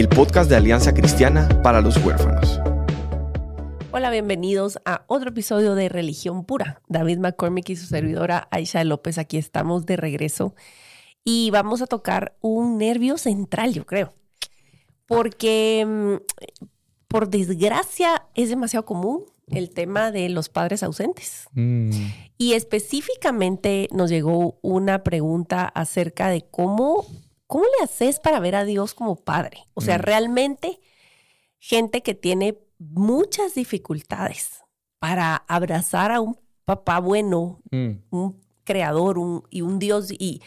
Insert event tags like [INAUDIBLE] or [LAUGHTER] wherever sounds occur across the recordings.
el podcast de Alianza Cristiana para los Huérfanos. Hola, bienvenidos a otro episodio de Religión Pura. David McCormick y su servidora Aisha López, aquí estamos de regreso y vamos a tocar un nervio central, yo creo, porque mm, por desgracia es demasiado común el tema de los padres ausentes. Mm. Y específicamente nos llegó una pregunta acerca de cómo ¿cómo le haces para ver a Dios como padre? O sea, mm. realmente gente que tiene muchas dificultades para abrazar a un papá bueno, mm. un creador y un Dios y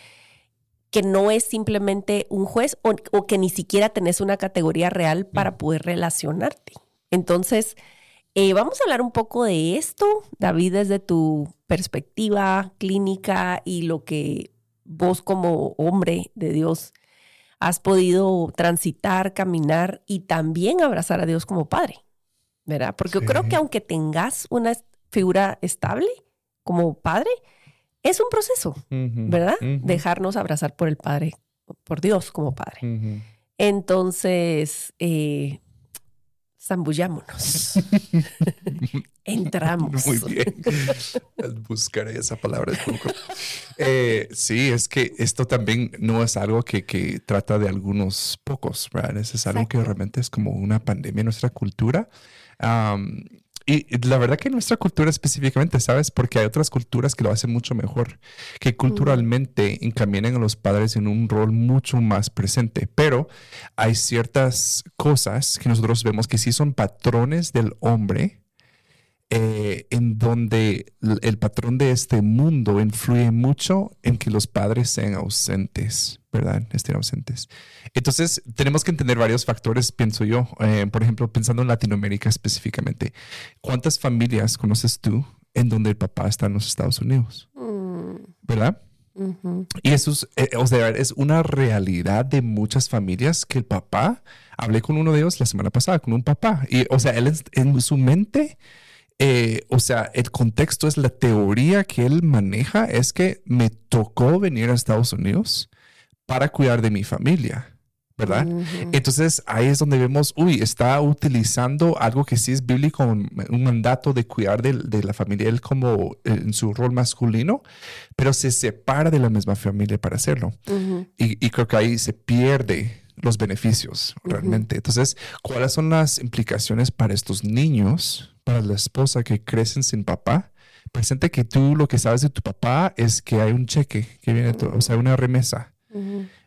que no es simplemente un juez o, que ni siquiera tenés una categoría real para mm. poder relacionarte. Entonces, eh, vamos a hablar un poco de esto, David, desde tu perspectiva clínica y lo que vos como hombre de Dios has podido transitar, caminar y también abrazar a Dios como padre, ¿verdad? Porque yo creo que aunque tengas una figura estable como padre, es un proceso, ¿verdad? Dejarnos abrazar por el Padre, por Dios como Padre. Entonces, eh, zambullámonos. [LAUGHS] Entramos. Muy bien. Buscaré esa palabra. Eh, sí, es que esto también no es algo que, que trata de algunos pocos, ¿verdad? Es, algo que realmente es como una pandemia en nuestra cultura. Y la verdad que nuestra cultura específicamente, ¿sabes? Porque hay otras culturas que lo hacen mucho mejor, que culturalmente encaminan a los padres en un rol mucho más presente. Pero hay ciertas cosas que nosotros vemos que sí son patrones del hombre eh, en donde el patrón de este mundo influye mucho en que los padres sean ausentes, ¿verdad? Estén ausentes. Entonces, tenemos que entender varios factores, pienso yo. Eh, por ejemplo, pensando en Latinoamérica específicamente, ¿cuántas familias conoces tú en donde el papá está en los Estados Unidos? Mm. ¿Verdad? Y eso es, eh, o sea, es una realidad de muchas familias que el papá, hablé con uno de ellos la semana pasada, con un papá, y o sea, él en su mente eh, o sea, el contexto es la teoría que él maneja, es que me tocó venir a Estados Unidos para cuidar de mi familia. ¿verdad? Entonces ahí es donde vemos, uy, está utilizando algo que sí es bíblico, un, mandato de cuidar de, la familia, él como en su rol masculino, pero se separa de la misma familia para hacerlo. y, y, creo que ahí se pierde los beneficios realmente. Entonces, ¿cuáles son las implicaciones para estos niños? Para la esposa que crecen sin papá, presente que tú lo que sabes de tu papá es que hay un cheque que viene, o sea, una remesa.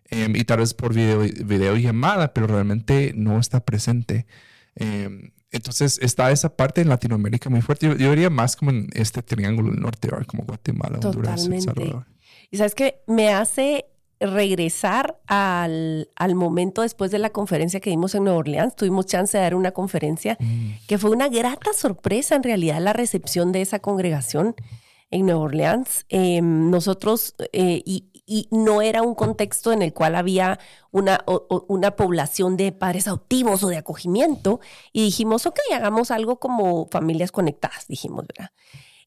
Em, y tal vez por video, videollamada, pero realmente no está presente. Em, entonces está esa parte en Latinoamérica muy fuerte. Yo, diría más como en este triángulo del norte, como Guatemala, Honduras, El Salvador. Y sabes que me hace regresar al, momento después de la conferencia que dimos en Nueva Orleans. Tuvimos chance de dar una conferencia mm. que fue una grata sorpresa en realidad la recepción de esa congregación en Nueva Orleans. Em, nosotros, eh, y, no era un contexto en el cual había una, una población de padres adoptivos o de acogimiento, y dijimos, ok, hagamos algo como familias conectadas, dijimos, ¿verdad?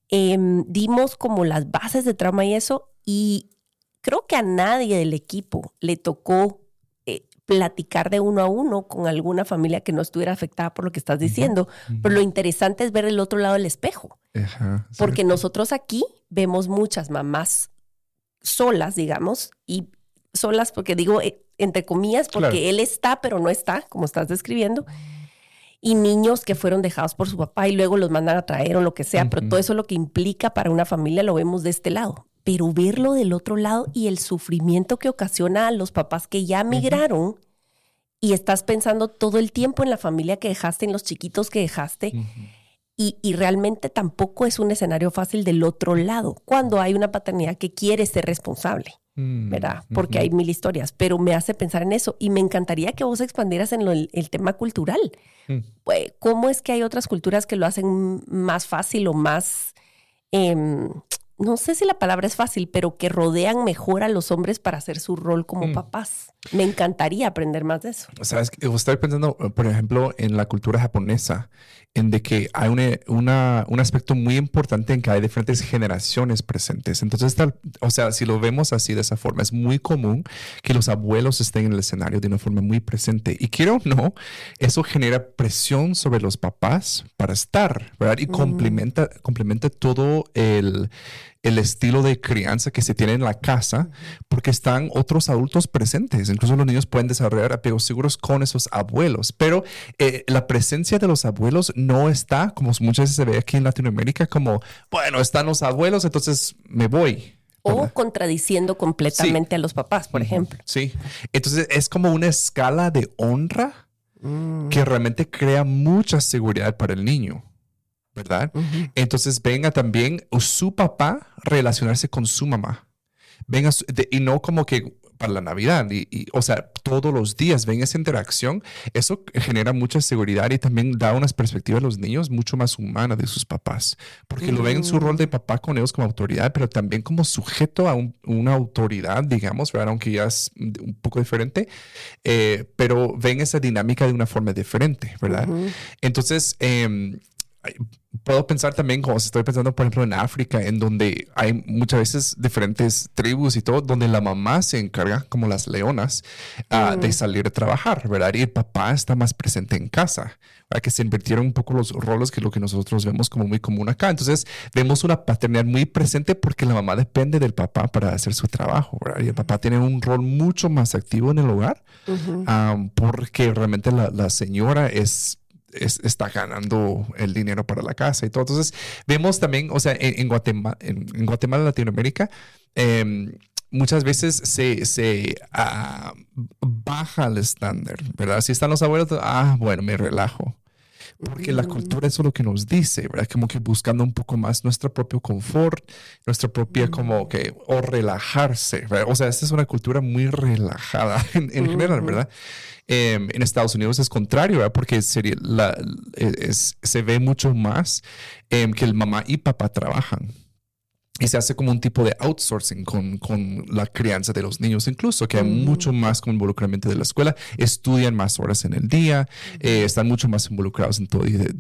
Em, dimos como las bases de trauma y eso, y creo que a nadie del equipo le tocó eh, platicar de uno a uno con alguna familia que no estuviera afectada por lo que estás diciendo, pero lo interesante es ver el otro lado del espejo, porque nosotros aquí vemos muchas mamás solas, digamos, y solas porque digo eh, entre comillas, porque él está, pero no está, como estás describiendo y niños que fueron dejados por su papá y luego los mandan a traer o lo que sea, pero todo eso lo que implica para una familia lo vemos de este lado pero verlo del otro lado y el sufrimiento que ocasiona a los papás que ya migraron y estás pensando todo el tiempo en la familia que dejaste, en los chiquitos que dejaste. y, realmente tampoco es un escenario fácil del otro lado, cuando hay una paternidad que quiere ser responsable. Mm, ¿verdad? Porque hay mil historias, pero me hace pensar en eso y me encantaría que vos expandieras en lo- el, el tema cultural. Mm. Pues, ¿Cómo es que hay otras culturas que lo hacen más fácil o más, em, no sé si la palabra es fácil, pero que rodean mejor a los hombres para hacer su rol como Mm. papás? Me encantaría aprender más de eso. Sabes, que estoy pensando, por ejemplo, en la cultura japonesa, en de que hay una, una- un aspecto muy importante en que hay diferentes generaciones presentes. Entonces, tal- o sea, si lo vemos así de esa forma, es muy común que los abuelos estén en el escenario de una forma muy presente. Y quiero o no, eso genera presión sobre los papás para estar, ¿verdad? Y complementa, complementa todo el, el estilo de crianza que se tiene en la casa, porque están otros adultos presentes. Incluso los niños pueden desarrollar apegos seguros con esos abuelos, pero eh, la presencia de los abuelos no está, como muchas veces se ve aquí en Latinoamérica, como, bueno, están los abuelos, entonces me voy. O ¿verdad? contradiciendo completamente a los papás, por ejemplo. Sí. Entonces es como una escala de honra que realmente crea mucha seguridad para el niño, ¿verdad? Entonces venga también su papá relacionarse con su mamá. Venga, su- de- y no como que para la Navidad, y, y, o sea, todos los días ven esa interacción. Eso genera mucha seguridad y también da unas perspectivas a los niños mucho más humanas de sus papás, porque lo ven en su rol de papá con ellos como autoridad, pero también como sujeto a un- una autoridad, digamos, ¿verdad? aunque ya es un poco diferente, eh, pero ven esa dinámica de una forma diferente, ¿verdad? Entonces, em, puedo pensar también, como si estoy pensando, por ejemplo, en África, en donde hay muchas veces diferentes tribus y todo, donde la mamá se encarga, como las leonas, ah, de salir a trabajar, ¿verdad? Y el papá está más presente en casa, ¿verdad? Que se invirtieron un poco los roles que lo que nosotros vemos como muy común acá. Entonces, vemos una paternidad muy presente porque la mamá depende del papá para hacer su trabajo, ¿verdad? Y el papá tiene un rol mucho más activo en el hogar Ujú. um, porque realmente la, la señora es, es- está ganando el dinero para la casa y todo. Entonces, vemos también, o sea, en, Guatemala, en, Guatemala, Latinoamérica, em, muchas veces se, se ah, baja el estándar, ¿verdad? Si están los abuelos, ah, bueno, me relajo. Porque la cultura es lo que nos dice, ¿verdad? Como que buscando un poco más nuestro propio confort, nuestra propia como que, o relajarse, ¿verdad? O sea, esta es una cultura muy relajada [LAUGHS] en, en general, ¿verdad? Em, en Estados Unidos es contrario, ¿verdad? Porque sería la, es- se ve mucho más em, que el mamá y papá trabajan. Y se hace como un tipo de outsourcing con, con la crianza de los niños, incluso que hay mucho más como involucramiento de la escuela, estudian más horas en el día, eh, están mucho más involucrados en todo, de-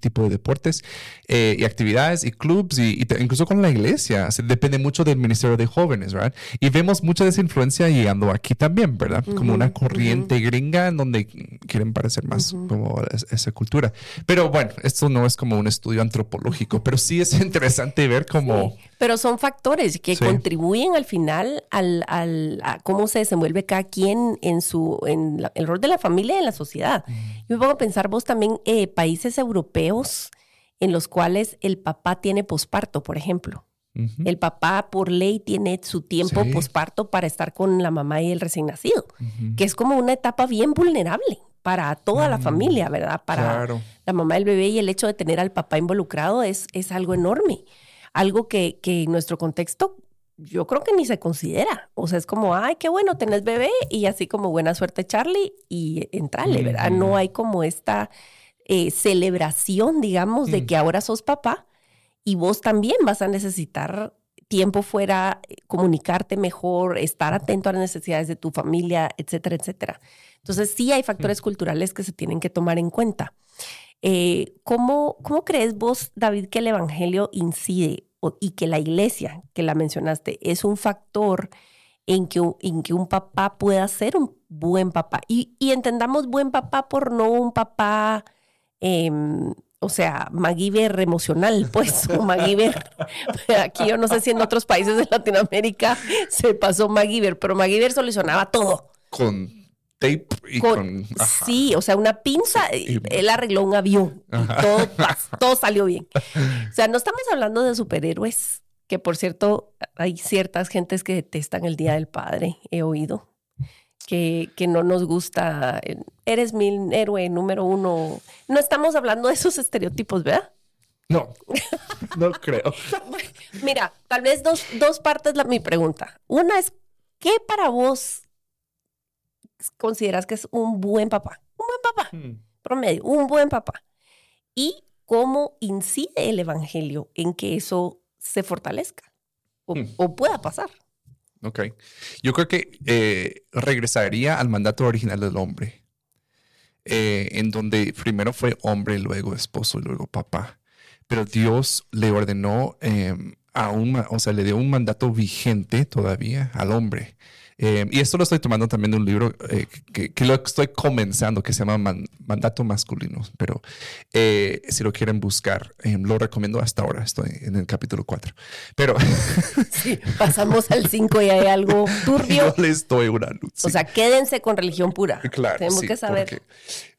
tipo de deportes eh, y actividades y clubs, y, y te- incluso con la iglesia, se depende mucho del Ministerio de Jóvenes, ¿verdad? Y vemos mucha de esa influencia llegando aquí también, ¿verdad? Como una corriente gringa en donde quieren parecer más como es- esa cultura. Pero bueno, esto no es como un estudio antropológico, pero sí es [LAUGHS] interesante ver cómo... Pero son factores que Sí. contribuyen al final al, al- a cómo se desenvuelve cada quien en su en la- el rol de la familia y en la sociedad. Yo me pongo a pensar vos también eh, países europeos en los cuales el papá tiene posparto, por ejemplo. Ujú. El papá por ley tiene su tiempo Sí. posparto para estar con la mamá y el recién nacido, Ujú. que es como una etapa bien vulnerable para toda la familia, ¿verdad? Para Claro. la mamá del bebé y el hecho de tener al papá involucrado es, es algo enorme. Algo que, que en nuestro contexto yo creo que ni se considera. O sea, es como, ay, qué bueno, tenés bebé y así como buena suerte Charlie y entrale, ¿verdad? No hay como esta eh, celebración, digamos, de que ahora sos papá y vos también vas a necesitar tiempo fuera, eh, comunicarte mejor, estar atento a las necesidades de tu familia, etcétera, etcétera. Entonces sí hay factores culturales que se tienen que tomar en cuenta. Eh, ¿cómo, ¿Cómo crees vos, David, que el Evangelio incide y que la iglesia, que la mencionaste, es un factor en que, en que un papá pueda ser un buen papá? Y, y entendamos buen papá por no un papá, em, o sea, MacGyver emocional, pues, o MacGyver. [LAUGHS] Aquí yo no sé si en otros países de Latinoamérica se pasó MacGyver, pero MacGyver solucionaba todo. Con tape y Con- sí, o sea, una pinza, Y- él arregló un avión y todo, [LAUGHS] todo salió bien. O sea, no estamos hablando de superhéroes, que por cierto, hay ciertas gentes que detestan el Día del Padre, he oído, que, que no nos gusta, eh, eres mi héroe número uno. No estamos hablando de esos estereotipos, ¿verdad? No, no creo. [LAUGHS] Mira, tal vez dos, dos partes la, mi pregunta. Una es ¿qué para vos consideras que es un buen papá? Un buen papá, Hmm. promedio, un buen papá. ¿Y cómo incide el Evangelio en que eso se fortalezca o, Hmm. o pueda pasar? Ok. Yo creo que eh, regresaría al mandato original del hombre, eh, en donde primero fue hombre, luego esposo y luego papá. Pero Dios le ordenó eh, a un, o sea, le dio un mandato vigente todavía al hombre. Eh, y esto lo estoy tomando también de un libro eh, que, que lo estoy comenzando, que se llama Man- Mandato Masculino. Pero eh, si lo quieren buscar, lo recomiendo hasta ahora. Estoy en el capítulo 4. Pero [LAUGHS] Sí, pasamos al 5 y hay algo [LAUGHS] turbio. yo les doy una luz. O sea, quédense con religión pura. Claro. Tenemos sí, que saber. porque-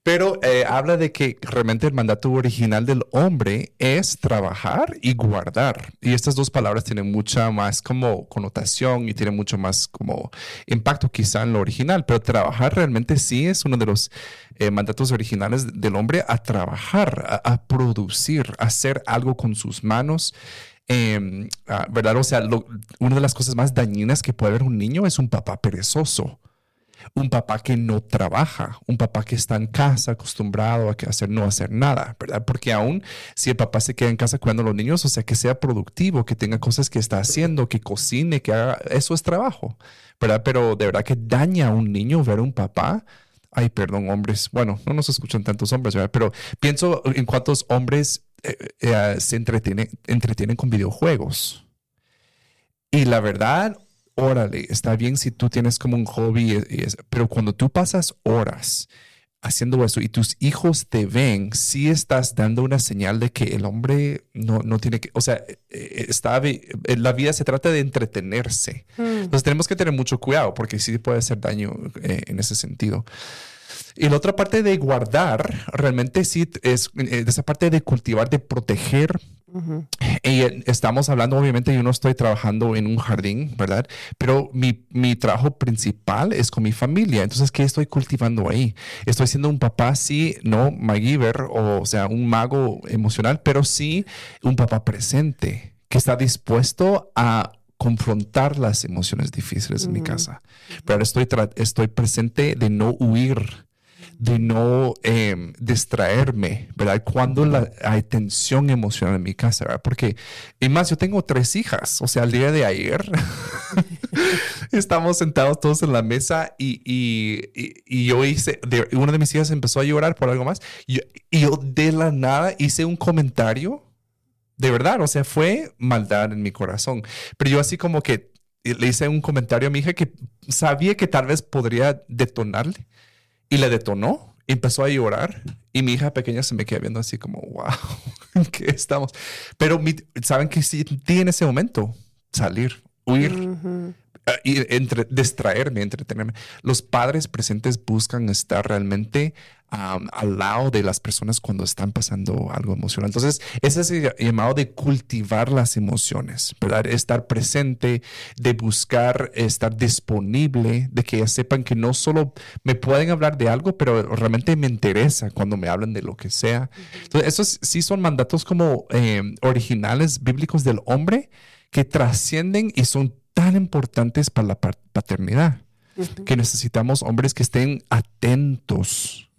Pero eh, habla de que realmente el mandato original del hombre es trabajar y guardar. Y estas dos palabras tienen mucha más como connotación y tienen mucho más como impacto quizá en lo original. Pero trabajar realmente sí es uno de los eh, mandatos originales del hombre a trabajar, a, producir, a hacer algo con sus manos. Ah, ¿Verdad? O sea, lo- una de las cosas más dañinas que puede haber un niño es un papá perezoso un papá que no trabaja, un papá que está en casa acostumbrado a hacer no hacer nada, ¿verdad? Porque aún si el papá se queda en casa cuidando a los niños, o sea, que sea productivo, que tenga cosas que está haciendo, que cocine, que haga, eso es trabajo, ¿verdad? Pero de verdad que daña a un niño ver a un papá. Ay, perdón, hombres. Bueno, no nos escuchan tantos hombres, ¿verdad? Pero pienso en cuántos hombres eh, eh, se entretienen, entretienen con videojuegos. Y la verdad, órale, está bien si tú tienes como un hobby, pero cuando tú pasas horas haciendo eso y tus hijos te ven, sí estás dando una señal de que el hombre no, no tiene que, o sea, eh, eh, está, eh, la vida se trata de entretenerse. Mm. Entonces tenemos que tener mucho cuidado porque sí puede hacer daño eh, en ese sentido. Y la otra parte de guardar, realmente sí es eh, de esa parte de cultivar, de proteger. Ujú. Y eh, estamos hablando, obviamente, yo no estoy trabajando en un jardín, ¿verdad? Pero mi, mi trabajo principal es con mi familia. Entonces, ¿qué estoy cultivando ahí? Estoy siendo un papá, sí, no MacGyver, o, o sea, un mago emocional, pero sí un papá presente, que está dispuesto a confrontar las emociones difíciles en mi Ujú. casa. Pero estoy, estoy presente de no huir de no eh, distraerme, ¿verdad? Cuando la- hay tensión emocional en mi casa, ¿verdad? Porque, y más, yo tengo tres hijas, o sea, el día de ayer [LAUGHS] estamos sentados todos en la mesa y, y, y- y yo hice, de, una de mis hijas empezó a llorar por algo más y, y yo de la nada hice un comentario, de verdad, o sea, fue maldad en mi corazón, pero yo así como que le hice un comentario a mi hija que sabía que tal vez podría detonarle y le detonó. Empezó a llorar y mi hija pequeña se me queda viendo así como, wow, [LAUGHS] ¿en qué estamos? Pero mi- saben que sí, en ese momento salir, huir, entre, distraerme, entretenerme. Los padres presentes buscan estar realmente al lado de las personas cuando están pasando algo emocional. Entonces, ese es el llamado de cultivar las emociones, ¿verdad? Estar presente, de buscar estar disponible, de que ellas sepan que no solo me pueden hablar de algo, pero realmente me interesa cuando me hablan de lo que sea. Entonces, esos sí son mandatos como eh, originales bíblicos del hombre que trascienden y son tan importantes para la paternidad que necesitamos hombres que estén atentos.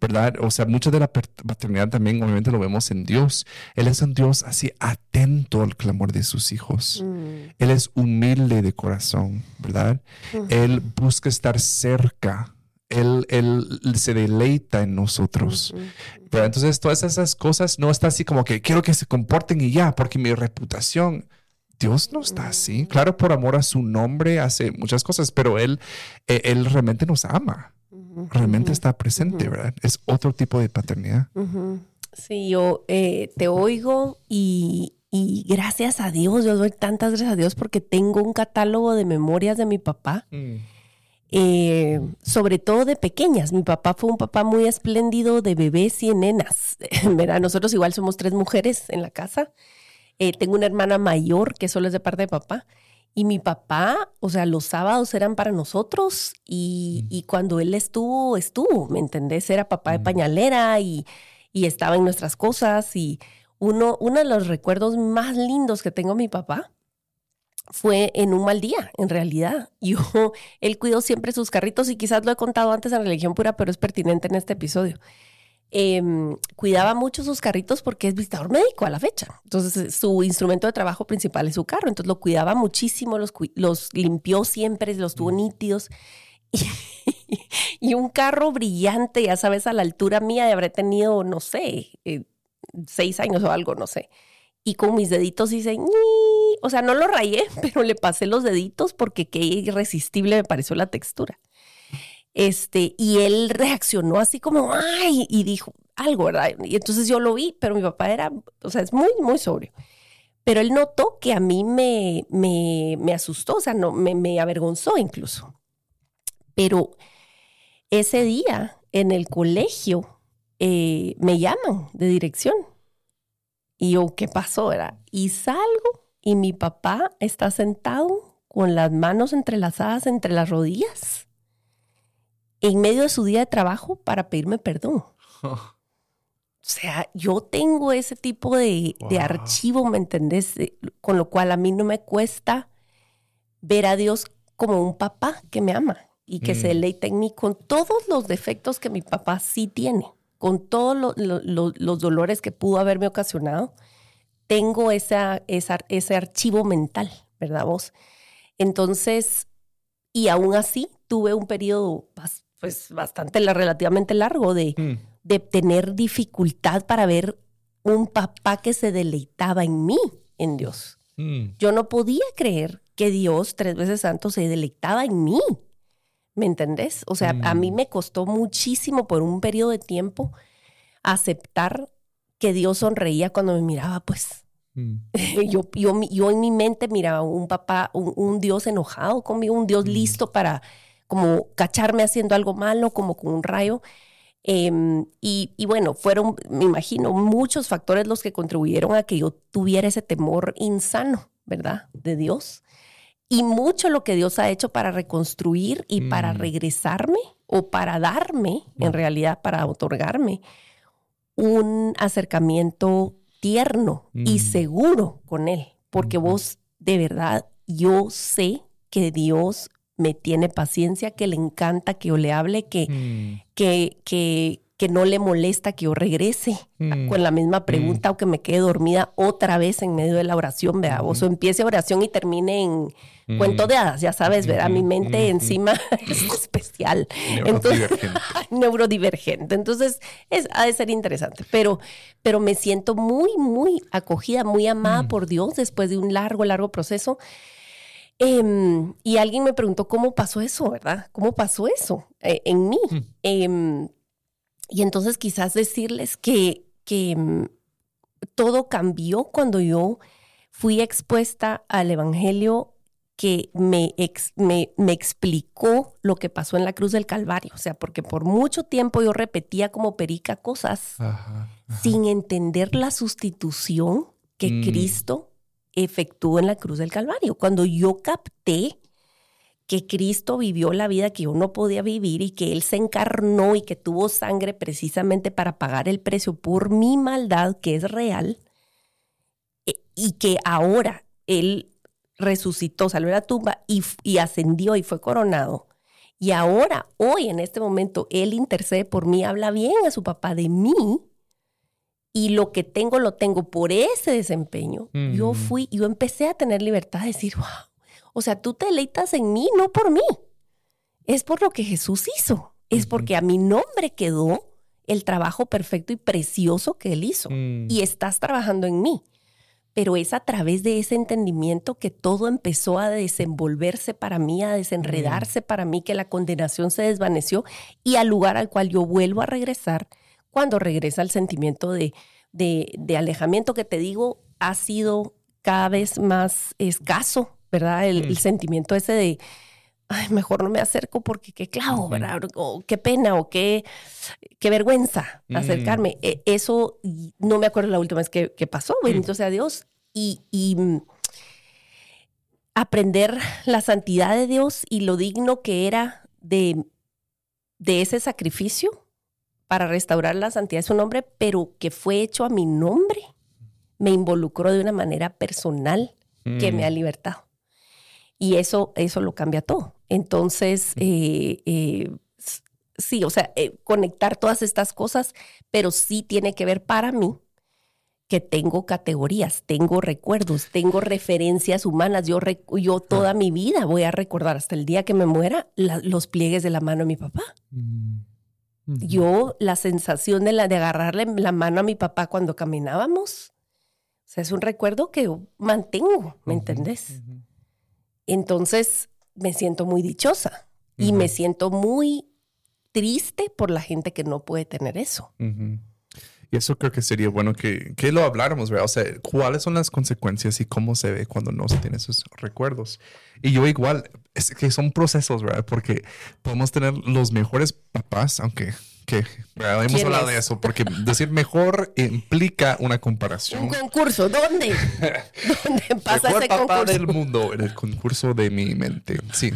¿verdad? O sea, mucha de la paternidad también obviamente lo vemos en Dios. Él es un Dios así atento al clamor de sus hijos. Mm. Él es humilde de corazón, ¿verdad? Él busca estar cerca. Él, él se deleita en nosotros. Pero entonces todas esas cosas no está así como que quiero que se comporten y ya, porque mi reputación, Dios no está así. Claro, por amor a su nombre hace muchas cosas, pero Él, eh, él realmente nos ama, realmente está presente, ¿verdad? Es otro tipo de paternidad. Sí, yo eh, te oigo y, y gracias a Dios, yo doy tantas gracias a Dios porque tengo un catálogo de memorias de mi papá, eh, sobre todo de pequeñas. Mi papá fue un papá muy espléndido de bebés y nenas. [LAUGHS] ¿verdad? Nosotros igual somos tres mujeres en la casa. Eh, tengo una hermana mayor que solo es de parte de papá. Y mi papá, o sea, los sábados eran para nosotros y, Mm. y cuando él estuvo, estuvo, ¿me entendés? Era papá de Mm. pañalera y, y estaba en nuestras cosas. Y uno, uno de los recuerdos más lindos que tengo de mi papá fue en un mal día, en realidad. [LAUGHS] Yo, él cuidó siempre sus carritos y quizás lo he contado antes en Religión Pura, pero es pertinente en este episodio. Em, cuidaba mucho sus carritos porque es visitador médico a la fecha. Entonces, su instrumento de trabajo principal es su carro. Entonces, lo cuidaba muchísimo, los, los limpió siempre, los tuvo nítidos. [LAUGHS] Y, un carro brillante, ya sabes, a la altura mía, de habré tenido, no sé, eh, seis años o algo, no sé. Y con mis deditos hice, o sea, no lo rayé, [LAUGHS] pero le pasé los deditos porque qué irresistible me pareció la textura. Este, y él reaccionó así como, ay, y dijo algo, ¿verdad? Y entonces yo lo vi, pero mi papá era, o sea, es muy, muy sobrio. Pero él notó que a mí me, me, me asustó, o sea, no, me, me avergonzó incluso. Pero ese día en el colegio eh, me llaman de dirección. Y yo, ¿qué pasó? Era? Y salgo y mi papá está sentado con las manos entrelazadas entre las rodillas en medio de su día de trabajo para pedirme perdón. [LAUGHS] O sea, yo tengo ese tipo de, de, archivo, ¿me entendés? Con lo cual a mí no me cuesta ver a Dios como un papá que me ama y que se mm. deleite en mí con todos los defectos que mi papá sí tiene, con todos los dolores que pudo haberme ocasionado, tengo esa, ese archivo mental, ¿verdad vos? Entonces, y aún así tuve un periodo pues bastante relativamente largo de, mm. de tener dificultad para ver un papá que se deleitaba en mí, en Dios. Mm. Yo no podía creer que Dios, tres veces santo, se deleitaba en mí. ¿Me entendés? O sea, a mí mm. me costó muchísimo por un periodo de tiempo aceptar que Dios sonreía cuando me miraba, pues. Mm. [LAUGHS] yo, yo, yo, en mi mente miraba un papá, un, Dios enojado conmigo, un Dios listo para como cacharme haciendo algo malo, como con un rayo. Em, y, y, bueno, fueron, me imagino, muchos factores los que contribuyeron a que yo tuviera ese temor insano, ¿verdad? De Dios y mucho lo que Dios ha hecho para reconstruir y para mm. regresarme o para darme, en realidad para otorgarme, un acercamiento tierno y mm. seguro con Él. Porque vos, de verdad, yo sé que Dios me tiene paciencia, que le encanta que yo le hable, que, mm. que, que, que no le molesta que yo regrese mm. con la misma pregunta mm. o que me quede dormida otra vez en medio de la oración, ¿verdad? O empiece oración y termine en cuento de hadas, ya sabes, ¿verdad? Mi mente encima [LAUGHS] es especial. Neurodivergente. Entonces, [LAUGHS] neurodivergente. Entonces, es, ha de ser interesante. Pero, pero me siento muy, muy acogida, muy amada por Dios después de un largo, largo proceso. Em, y alguien me preguntó cómo pasó eso, ¿verdad? ¿Cómo pasó eso eh, en mí? Eh, y entonces quizás decirles que, que mm, todo cambió cuando yo fui expuesta al Evangelio que me, me, me, explicó lo que pasó en la cruz del Calvario. O sea, porque por mucho tiempo yo repetía como perica cosas sin entender la sustitución que mm. Cristo efectuó en la cruz del Calvario. Cuando yo capté que Cristo vivió la vida que yo no podía vivir y que Él se encarnó y que tuvo sangre precisamente para pagar el precio por mi maldad, que es real, e, y que ahora Él resucitó, salió de la tumba y, y ascendió y fue coronado. Y ahora, hoy, en este momento, Él intercede por mí, habla bien a su papá de mí. Y lo que tengo, lo tengo por ese desempeño. Yo fui, yo empecé a tener libertad de decir, wow, o sea, tú te deleitas en mí, no por mí. Es por lo que Jesús hizo. Es porque a mi nombre quedó el trabajo perfecto y precioso que Él hizo. Mm. Y estás trabajando en mí. Pero es a través de ese entendimiento que todo empezó a desenvolverse para mí, a desenredarse mm. para mí, que la condenación se desvaneció y al lugar al cual yo vuelvo a regresar cuando regresa el sentimiento de, de alejamiento que te digo ha sido cada vez más escaso ¿verdad? El, mm. sentimiento ese de, ay, mejor no me acerco porque qué clavo, ¿verdad? O qué pena o qué, qué vergüenza mm. acercarme. E, eso no me acuerdo la última vez que, pasó, bendito sea Dios. Y, y, mm, aprender la santidad de Dios y lo digno que era de, de ese sacrificio para restaurar la santidad de su nombre, pero que fue hecho a mi nombre, me involucró de una manera personal que me ha libertado. Y eso, eso lo cambia todo. Entonces, eh, eh, sí, o sea, eh, conectar todas estas cosas, pero sí tiene que ver para mí que tengo categorías, tengo recuerdos, tengo referencias humanas. Yo, yo toda mi vida voy a recordar hasta el día que me muera los pliegues de la mano de mi papá. Mm. Yo, la sensación de, la, de agarrarle la mano a mi papá cuando caminábamos, o sea, es un recuerdo que mantengo, ¿me entendés? Entonces, me siento muy dichosa y me siento muy triste por la gente que no puede tener eso. Y eso creo que sería bueno que, que, lo habláramos, ¿verdad? O sea, cuáles son las consecuencias y cómo se ve cuando no se tiene esos recuerdos. Y yo igual, es que son procesos, ¿verdad? Porque podemos tener los mejores papás, aunque que hemos hablado de eso, porque decir mejor implica una comparación. Un concurso, ¿dónde? [LAUGHS] ¿Dónde pasa mejor ese papá del mundo en el concurso de mi mente. Sí.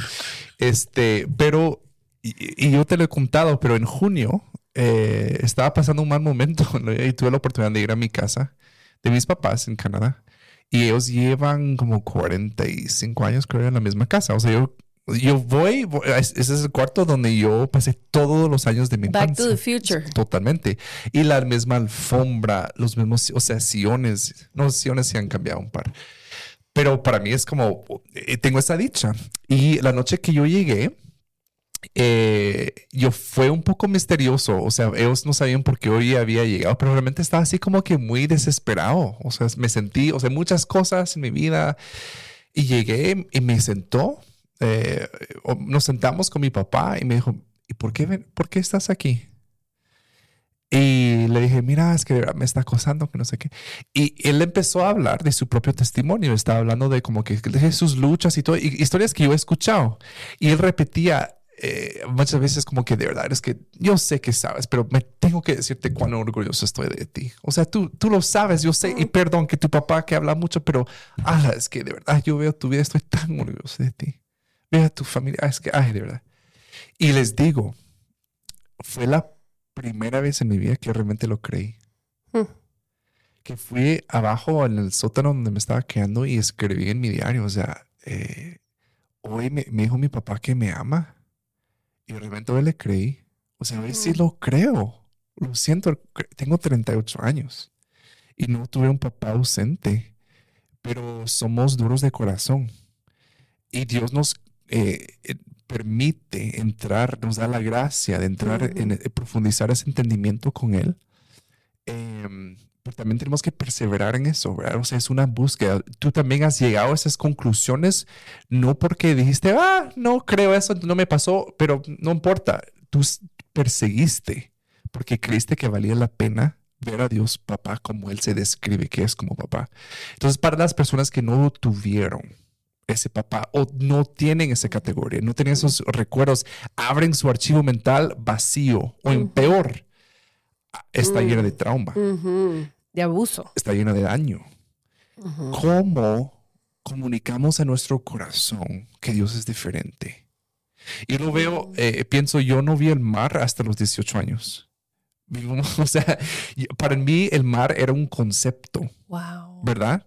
Este, pero, y, yo te lo he contado, pero en junio eh, estaba pasando un mal momento [LAUGHS] y tuve la oportunidad de ir a mi casa de mis papás en Canadá. Y ellos llevan como 45 años, creo, en la misma casa. O sea, yo yo voy, ese es el cuarto donde yo pasé todos los años de mi Back to the future. Totalmente. Y la misma alfombra, los mismos, o sea, sillones. No, sillones se han cambiado un par. Pero para mí es como, eh, tengo esa dicha. Y la noche que yo llegué, eh, yo fue un poco misterioso. O sea, ellos no sabían por qué hoy había llegado, pero realmente estaba así como que muy desesperado. O sea, me sentí, o sea, muchas cosas en mi vida. Y llegué y me sentó eh, nos sentamos con mi papá y me dijo, ¿y por qué, por qué estás aquí? Y le dije, mira, es que me está acosando, que no sé qué. Y él empezó a hablar de su propio testimonio. Estaba hablando de como que de sus luchas y todo, y historias que yo he escuchado. Y él repetía eh, muchas veces como que de verdad es que yo sé que sabes, pero me tengo que decirte cuán orgulloso estoy de ti. O sea, tú, tú lo sabes, yo sé, y perdón que tu papá que habla mucho, pero ah, es que de verdad yo veo tu vida, estoy tan orgulloso de ti ve a tu familia. Es que, ay, de verdad. Y les digo, fue la primera vez en mi vida que realmente lo creí. Hmm. Que fui abajo en el sótano donde me estaba quedando y escribí en mi diario, o sea, eh, hoy me, dijo mi papá que me ama y realmente hoy le creí. O sea, hoy sí hmm. lo creo. Lo siento, tengo 38 años y no tuve un papá ausente, pero somos duros de corazón. Y Dios nos eh, eh, permite entrar, nos da la gracia de entrar en, eh, profundizar ese entendimiento con Él. Em, pero también tenemos que perseverar en eso, ¿verdad? O sea, es una búsqueda. Tú también has llegado a esas conclusiones, no porque dijiste, ah, no creo eso, no me pasó, pero no importa. Tú perseguiste porque creíste que valía la pena ver a Dios papá como Él se describe que es como papá. Entonces, para las personas que no lo tuvieron, ese papá o no tienen esa categoría, no tienen esos recuerdos, abren su archivo mental vacío o en peor, está llena de trauma, de abuso, está llena de daño. ¿Cómo comunicamos a nuestro corazón que Dios es diferente? Y lo veo, eh, pienso, yo no vi el mar hasta los 18 años. [LAUGHS] O sea, para mí el mar era un concepto. Wow. ¿Verdad?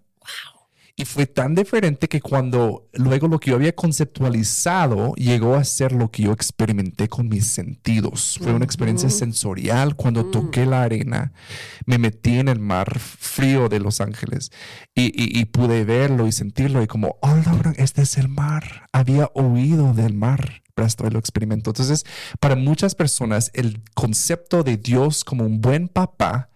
Y fue tan diferente que cuando luego lo que yo había conceptualizado llegó a ser lo que yo experimenté con mis sentidos. Fue una experiencia sensorial. Cuando toqué la arena, me metí en el mar frío de Los Ángeles y, pude verlo y sentirlo y como, oh, este es el mar. Había oído del mar pero hasta lo experimento. Entonces, para muchas personas, el concepto de Dios como un buen papá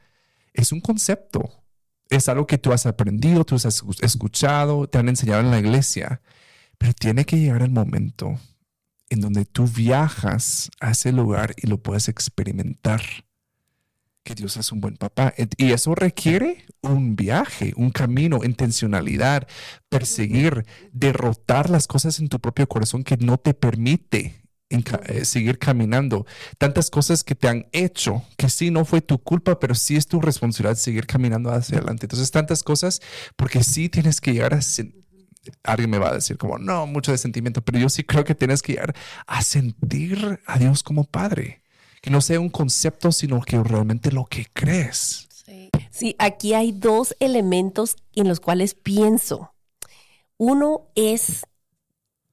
es un concepto es algo que tú has aprendido, tú has escuchado, te han enseñado en la iglesia, pero tiene que llegar el momento en donde tú viajas a ese lugar y lo puedes experimentar. Que Dios es un buen papá. Y eso requiere un viaje, un camino, intencionalidad, perseguir, derrotar las cosas en tu propio corazón que no te permite seguir caminando. Tantas cosas que te han hecho, que sí, no fue tu culpa, pero sí es tu responsabilidad seguir caminando hacia adelante. Entonces, tantas cosas, porque sí tienes que llegar a... Alguien me va a decir como, no, mucho de sentimiento, pero yo sí creo que tienes que llegar a sentir a Dios como Padre. Que no sea un concepto, sino que realmente lo que crees. sí, aquí hay dos elementos en los cuales pienso. Uno es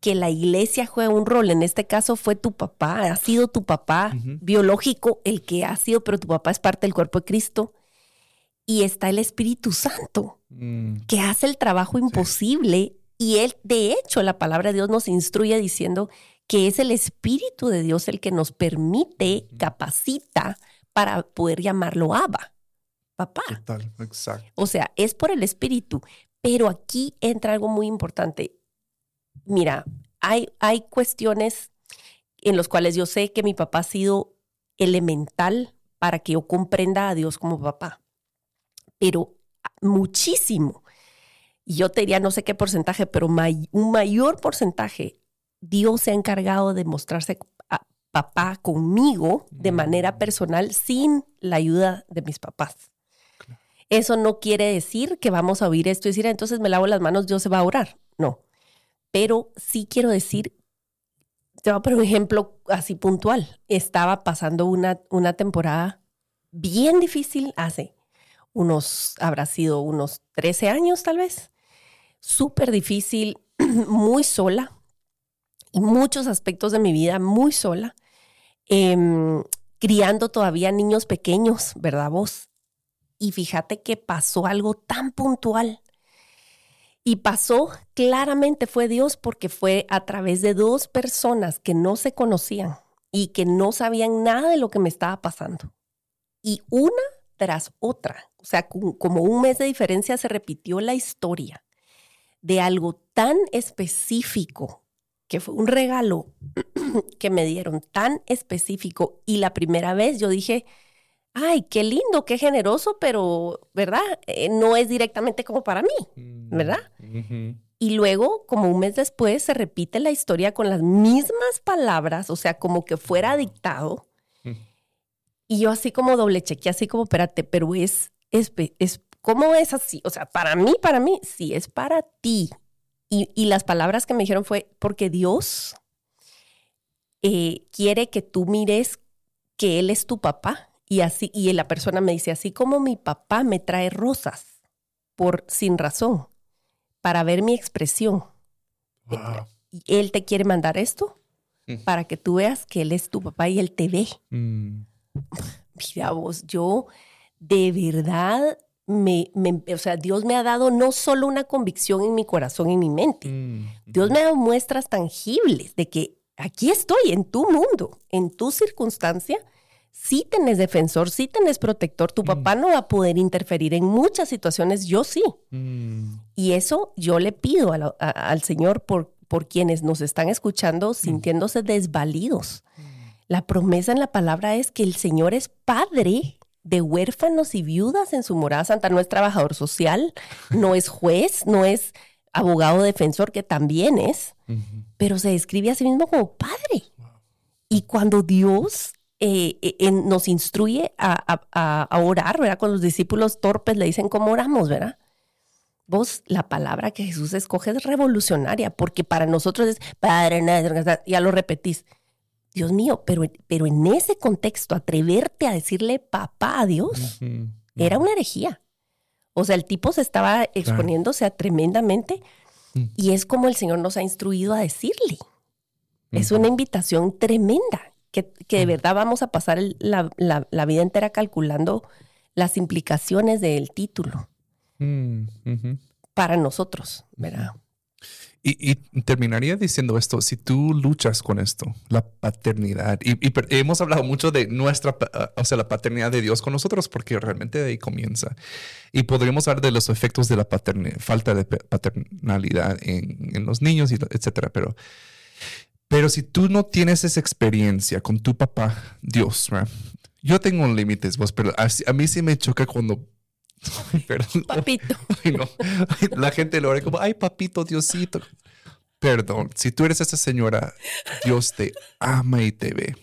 que la iglesia juega un rol. En este caso fue tu papá, ha sido tu papá biológico el que ha sido, pero tu papá es parte del cuerpo de Cristo. Y está el Espíritu Santo, Mm, que hace el trabajo imposible. Y él, de hecho, la palabra de Dios nos instruye diciendo que es el Espíritu de Dios el que nos permite, capacita para poder llamarlo Abba, papá. total, exacto. O sea, es por el espíritu. Pero aquí entra algo muy importante. Mira, hay, hay cuestiones en las cuales yo sé que mi papá ha sido elemental para que yo comprenda a Dios como papá. Pero muchísimo. Y yo te diría, no sé qué porcentaje, pero may- un mayor porcentaje, Dios se ha encargado de mostrarse a papá conmigo de manera personal sin la ayuda de mis papás. Eso no quiere decir que vamos a oír esto y decir, "Ah, entonces me lavo las manos, Dios se va a orar. No. Pero sí quiero decir, te voy a poner un ejemplo así puntual. Estaba pasando una, una temporada bien difícil hace unos, habrá sido unos 13 años tal vez. Súper difícil, [CLEARS THROAT] muy sola. Y muchos aspectos de mi vida muy sola. Em, criando todavía niños pequeños, ¿verdad vos? Y fíjate que pasó algo tan puntual. Y pasó, claramente fue Dios porque fue a través de dos personas que no se conocían y que no sabían nada de lo que me estaba pasando. Y una tras otra, o sea, como un mes de diferencia se repitió la historia de algo tan específico, que fue un regalo [CLEARS THROAT] que me dieron tan específico. Y la primera vez yo dije, ay, qué lindo, qué generoso, pero, ¿verdad? Eh, no es directamente como para mí. ¿Verdad? Y luego, como un mes después, se repite la historia con las mismas palabras, o sea, como que fuera dictado. Mm. Y yo así como doble chequeé, así como, espérate, pero es, es, es, ¿cómo es así? O sea, para mí, para mí, sí, es para ti. Y, y las palabras que me dijeron fue, porque Dios eh, quiere que tú mires que Él es tu papá. Y así, y la persona me dice, así como mi papá me trae rosas por sin razón, para ver mi expresión. Wow. Y Él te quiere mandar esto Mm. para que tú veas que Él es tu papá y Él te ve. Mm, [LAUGHS] Mira vos, yo de verdad, me, me- o sea, Dios me ha dado no solo una convicción en mi corazón y en mi mente, mm, Dios me ha dado muestras tangibles de que aquí estoy, en tu mundo, en tu circunstancia. Sí tenés defensor, sí tenés protector. Tu papá no va a poder interferir en muchas situaciones, yo sí. mm, Y eso yo le pido a la- a- al Señor por, por quienes nos están escuchando sintiéndose desvalidos. La promesa en la palabra es que el Señor es padre de huérfanos y viudas en su morada santa. No es trabajador social, no es juez, no es abogado defensor, que también es, pero se describe a sí mismo como padre. Y cuando Dios eh, eh, en- nos instruye a, a- a- orar, ¿verdad? Cuando los discípulos torpes le dicen cómo oramos, ¿verdad? Vos, la palabra que Jesús escoge es revolucionaria, porque para nosotros es Padre nuestro", ya lo repetís. Dios mío, pero, pero en ese contexto, atreverte a decirle papá a Dios Ujú. era una herejía. O sea, el tipo se estaba exponiéndose a tremendamente Mm. y es como el Señor nos ha instruido a decirle. Es Ujú. una invitación tremenda que, que de verdad vamos a pasar el- la, la- la vida entera calculando las implicaciones del título Mm, para nosotros, ¿verdad? Y, y terminaría diciendo esto, si tú luchas con esto, la paternidad, y, hemos hablado mucho de nuestra, ah, o sea, la paternidad de Dios con nosotros, porque realmente de ahí comienza. Y podríamos hablar de los efectos de la falta de paternalidad en, en los niños, y etcétera, pero, pero si tú no tienes esa experiencia con tu papá, Dios, ¿verdad? yo tengo límites, vos, pero a, a mí sí me choca cuando... [LAUGHS] Perdón. Papito. [LAUGHS] Ay, no. La gente lo ve como, ay, papito, Diosito. Perdón, si tú eres esa señora, Dios te ama y te ve.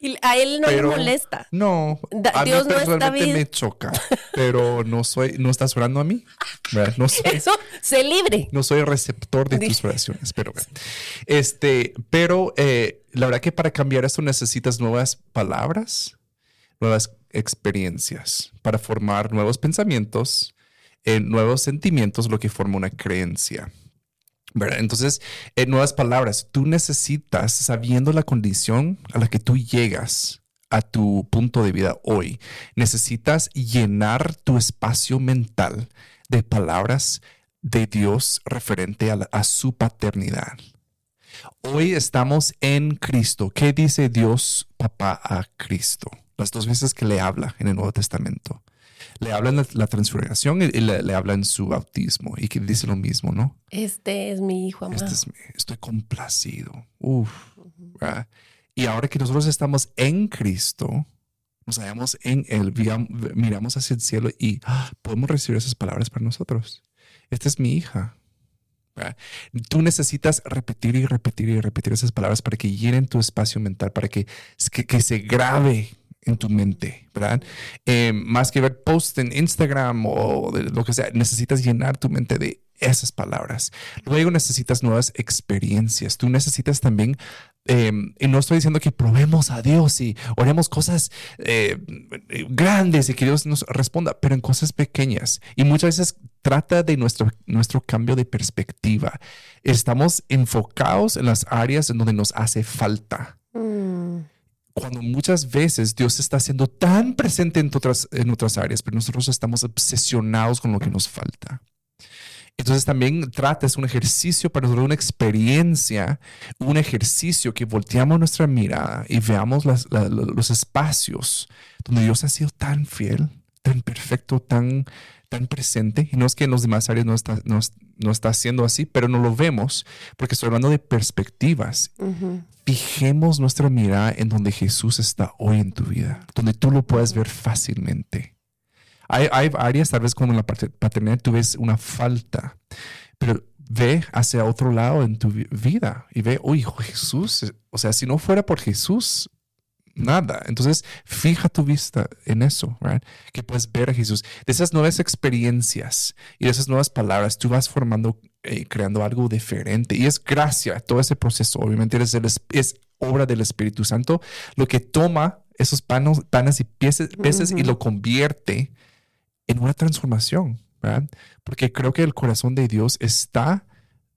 Y a él no Pero- le molesta. No, a Dios mí no personalmente me choca, pero no soy, no estás orando a mí. ¿verdad? No soy, Eso, sé libre. no soy receptor de tus oraciones, pero este, pero eh, la verdad que para cambiar esto necesitas nuevas palabras, nuevas experiencias para formar nuevos pensamientos, eh, nuevos sentimientos, lo que forma una creencia. Entonces, en nuevas palabras, tú necesitas, sabiendo la condición a la que tú llegas a tu punto de vida hoy, necesitas llenar tu espacio mental de palabras de Dios referente a, su paternidad. Hoy estamos en Cristo. ¿Qué dice Dios, papá, a Cristo? Las dos veces que le habla en el Nuevo Testamento le habla en la, transfiguración y le, habla en su bautismo y que dice lo mismo, ¿no? Este es mi hijo amado. Este estoy complacido. Uf. Y ahora que nosotros estamos en Cristo, nos hallamos en Él, miramos hacia el cielo y ¡ah! podemos recibir esas palabras para nosotros. Esta es mi hija. Tú necesitas repetir y repetir y repetir esas palabras para que llenen tu espacio mental, para que, que, que se grabe en tu mente, ¿verdad? Eh, más que ver posts en Instagram o lo que sea, necesitas llenar tu mente de esas palabras. Luego necesitas nuevas experiencias. Tú necesitas también, eh, y no estoy diciendo que probemos a Dios y oremos cosas eh, grandes y que Dios nos responda, pero en cosas pequeñas. Y muchas veces trata de nuestro, nuestro cambio de perspectiva. Estamos enfocados en las áreas en donde nos hace falta. Mm cuando muchas veces Dios está siendo tan presente en otras, en otras áreas, pero nosotros estamos obsesionados con lo que nos falta. Entonces también trata, es un ejercicio para nosotros, una experiencia, un ejercicio que volteamos nuestra mirada y veamos los espacios donde Dios ha sido tan fiel, tan perfecto, tan, tan presente. Y no es que en los demás áreas no está, no, está siendo así, pero no lo vemos porque estoy hablando de perspectivas fijemos nuestra mirada en donde Jesús está hoy en tu vida, donde tú lo puedes ver fácilmente. Hay, hay áreas, tal vez como en la paternidad, tú ves una falta, pero ve hacia otro lado en tu vida y ve, uy, Jesús, o sea, si no fuera por Jesús, nada. Entonces, fija tu vista en eso, right? que puedes ver a Jesús. De esas nuevas experiencias y de esas nuevas palabras, tú vas formando, eh, creando algo diferente. Y es gracia, todo ese proceso, obviamente, es, es obra del Espíritu Santo, lo que toma esos panos, panas y peces, peces y lo convierte en una transformación, ¿verdad? Porque creo que el corazón de Dios está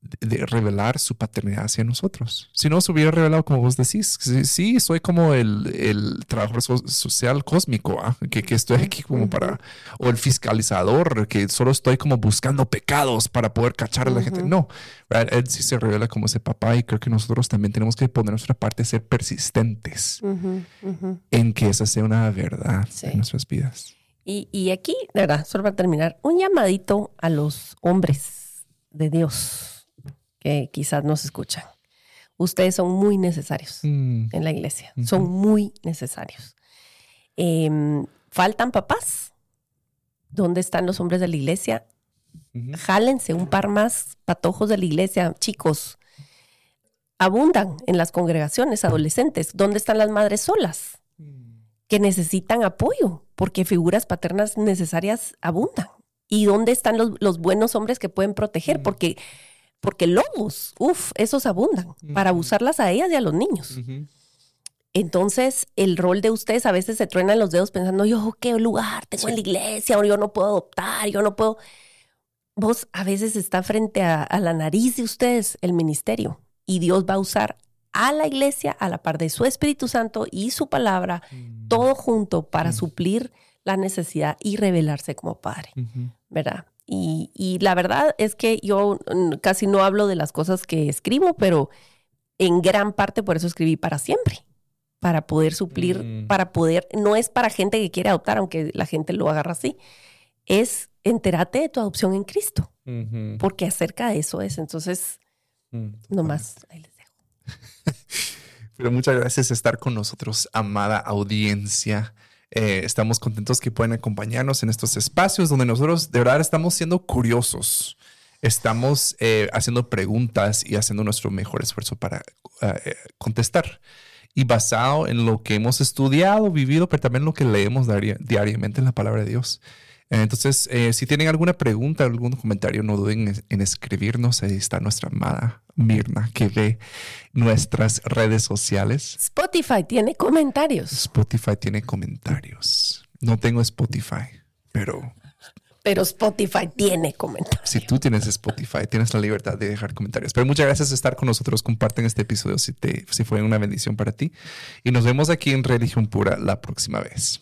de revelar su paternidad hacia nosotros. Si no se hubiera revelado, como vos decís, sí, soy como el, el trabajador social cósmico, ¿ah? que, que, estoy aquí como para, o el fiscalizador, que solo estoy como buscando pecados para poder cachar a la gente. No, él sí se revela como ese papá y creo que nosotros también tenemos que poner nuestra parte, ser persistentes en que esa sea una verdad en nuestras vidas. Y, y aquí, de verdad, solo para terminar, un llamadito a los hombres de Dios que quizás nos escuchan. Ustedes son muy necesarios mm. en la iglesia, son muy necesarios. Em, ¿Faltan papás? ¿Dónde están los hombres de la iglesia? Jálense un par más patojos de la iglesia, chicos. Abundan en las congregaciones adolescentes. ¿Dónde están las madres solas? Mm. Que necesitan apoyo, porque figuras paternas necesarias abundan. ¿Y dónde están los, buenos hombres que pueden proteger? Mm. Porque porque lobos, uff, esos abundan para abusarlas a ellas y a los niños. Entonces, el rol de ustedes a veces se truenan los dedos pensando, yo, ¿qué lugar tengo en la iglesia? O yo no puedo adoptar, yo no puedo. Vos a veces está frente a, la nariz de ustedes el ministerio y Dios va a usar a la iglesia a la par de su Espíritu Santo y su palabra, mm. todo junto para mm. suplir la necesidad y revelarse como Padre, ¿verdad? Y, la verdad es que yo mm, casi no hablo de las cosas que escribo, pero en gran parte por eso escribí para siempre, para poder suplir, mm. para poder, no es para gente que quiere adoptar, aunque la gente lo agarra así, es entérate de tu adopción en Cristo, porque acerca de eso es. Entonces, mm, nomás, ahí les dejo. [LAUGHS] Pero muchas gracias por estar con nosotros, amada audiencia. Eh, estamos contentos que pueden acompañarnos en estos espacios donde nosotros de verdad estamos siendo curiosos. Estamos eh, haciendo preguntas y haciendo nuestro mejor esfuerzo para eh, contestar. Y basado en lo que hemos estudiado, vivido, pero también lo que leemos diariamente en la palabra de Dios. Entonces, eh, si tienen alguna pregunta, algún comentario, no duden en, escribirnos. Ahí está nuestra amada Mirna que ve nuestras redes sociales. Spotify tiene comentarios. Spotify tiene comentarios. No tengo Spotify, pero Pero Spotify tiene comentarios. Si tú tienes Spotify, tienes la libertad de dejar comentarios. Pero muchas gracias por estar con nosotros. Comparten este episodio si, te, si fue una bendición para ti. Y nos vemos aquí en Religión Pura la próxima vez.